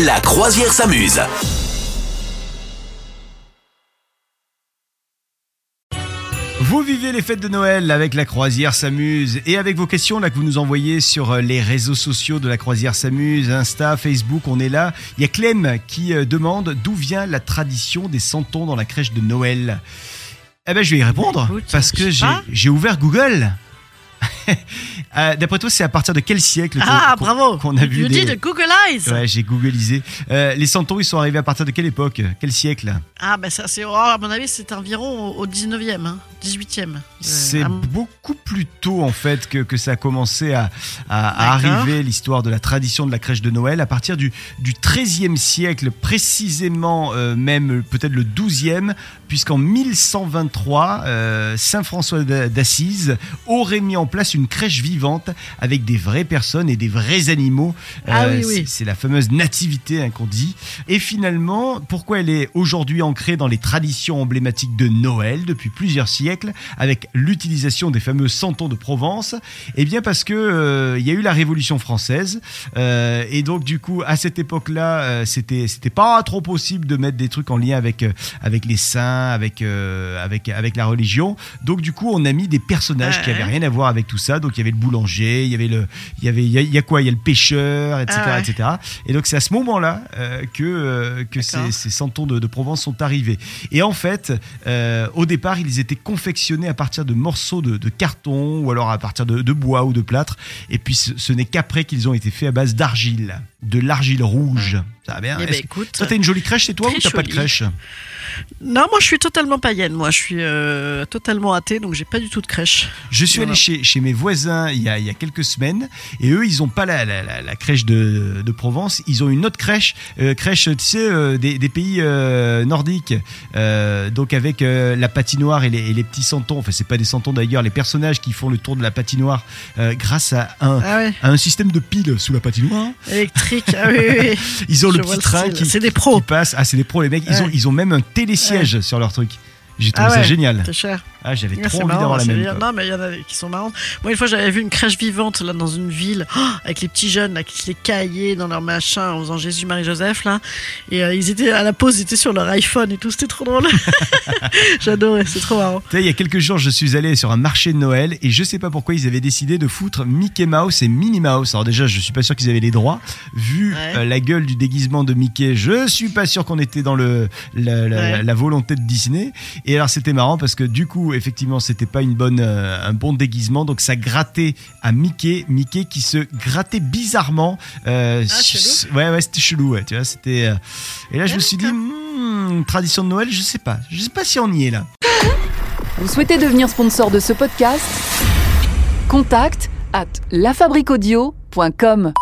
La croisière s'amuse. Vous vivez les fêtes de Noël avec la croisière s'amuse et avec vos questions là que vous nous envoyez sur euh, les réseaux sociaux de la croisière s'amuse, Insta, Facebook, on est là. Il y a Clem qui euh, demande d'où vient la tradition des santons dans la crèche de Noël. Eh ben je vais y répondre Écoute, parce que j'ai ouvert Google. Euh, D'après toi, c'est à partir de quel siècle qu'on- Ah, qu'on- bravo qu'on a vu You des... did Google Eyes Ouais, j'ai googlisé. Euh, les santons, ils sont arrivés à partir de quelle époque? Quel siècle? Ah, ben ça, c'est. oh, à mon avis, c'est environ au, au 19e, hein, 18e. Euh, C'est ah, beaucoup plus tôt en fait que, que ça a commencé à, à- à D'accord. arriver l'histoire de la tradition de la crèche de Noël à partir du, du 13e siècle, précisément même peut-être le 12e, puisqu'en 1123, euh, Saint François d'a- d'Assise aurait mis en place une crèche vivante avec des vraies personnes et des vrais animaux. Euh, Ah oui, oui. c'est- la fameuse nativité hein, qu'on dit. Et finalement, pourquoi elle est aujourd'hui ancrée dans les traditions emblématiques de Noël depuis plusieurs siècles, avec l'utilisation des fameux santons de Provence? Eh bien parce que euh, il y a eu la Révolution française, euh, et donc du coup à cette époque-là, euh, c'était c'était pas trop possible de mettre des trucs en lien avec euh, avec les saints, avec euh, avec avec la religion. Donc du coup, on a mis des personnages qui avaient rien à voir avec tout ça. Donc il y avait le boulanger, il y avait le il y avait il y a, il y a quoi? Il y a le pêcheur, etc., Ah ouais. etc. Et donc c'est à ce moment-là euh, que euh, que ces, ces santons de, de Provence sont arrivés. Et en fait, euh, au départ, ils étaient confectionnés à partir de morceaux de, de carton ou alors à partir de, de bois ou de plâtre. Et puis ce, ce n'est qu'après qu'ils ont été faits à base d'argile, de l'argile rouge. Ça va bien Eh ben, écoute. Toi, t'as une jolie crèche chez toi ou t'as pas de crèche Non, moi, je suis totalement païenne. Moi, je suis euh, totalement athée, donc j'ai pas du tout de crèche. Je suis Voilà. allé chez, chez mes voisins il y, a, il y a quelques semaines et eux, ils ont pas la, la, la- la crèche de, de Provence, ils ont une autre crèche, euh, crèche, tu sais, euh, des, des pays nordiques, donc avec la patinoire et les, et les petits santons. Enfin, c'est pas des santons d'ailleurs, les personnages qui font le tour de la patinoire grâce à un, Ah ouais, à un système de piles sous la patinoire. électrique. Ah oui, oui, oui. Ils ont Je le petit train qui, C'est des qui pros. passe. Ah, c'est des pros les mecs. Ils Ouais. ont, ils ont même un télésiège sur leur truc. J'ai trouvé Ah ça génial. C'est cher. Ah, j'avais Ouais, trop envie d'avoir la même. Non, mais il y en a qui sont marrantes. Moi, une fois, j'avais vu une crèche vivante là dans une ville oh, avec les petits jeunes là qui se les caillaient dans leur machin en faisant Jésus, Marie, Joseph là. Et euh, ils étaient à la pause, ils étaient sur leur iPhone et tout. C'était trop drôle. J'adorais, c'est trop marrant. Il y a quelques jours, je suis allé sur un marché de Noël et je sais pas pourquoi ils avaient décidé de foutre Mickey Mouse et Minnie Mouse. Alors déjà, je suis pas sûr qu'ils avaient les droits. Vu Ouais. euh, la gueule du déguisement de Mickey, je suis pas sûr qu'on était dans le la, la- Ouais. la volonté de Disney. Et alors c'était marrant parce que du coup, effectivement, c'était pas une bonne euh, un bon déguisement, donc ça grattait à Mickey, Mickey qui se grattait bizarrement. Euh, Ah, chelou. ouais, ouais, c'était chelou. Ouais, tu vois, c'était. euh, Et là, je me suis dit, hmm, tradition de Noël, je sais pas, je sais pas si on y est là. Vous souhaitez devenir sponsor de ce podcast? Contact à lafabriquaudio.com.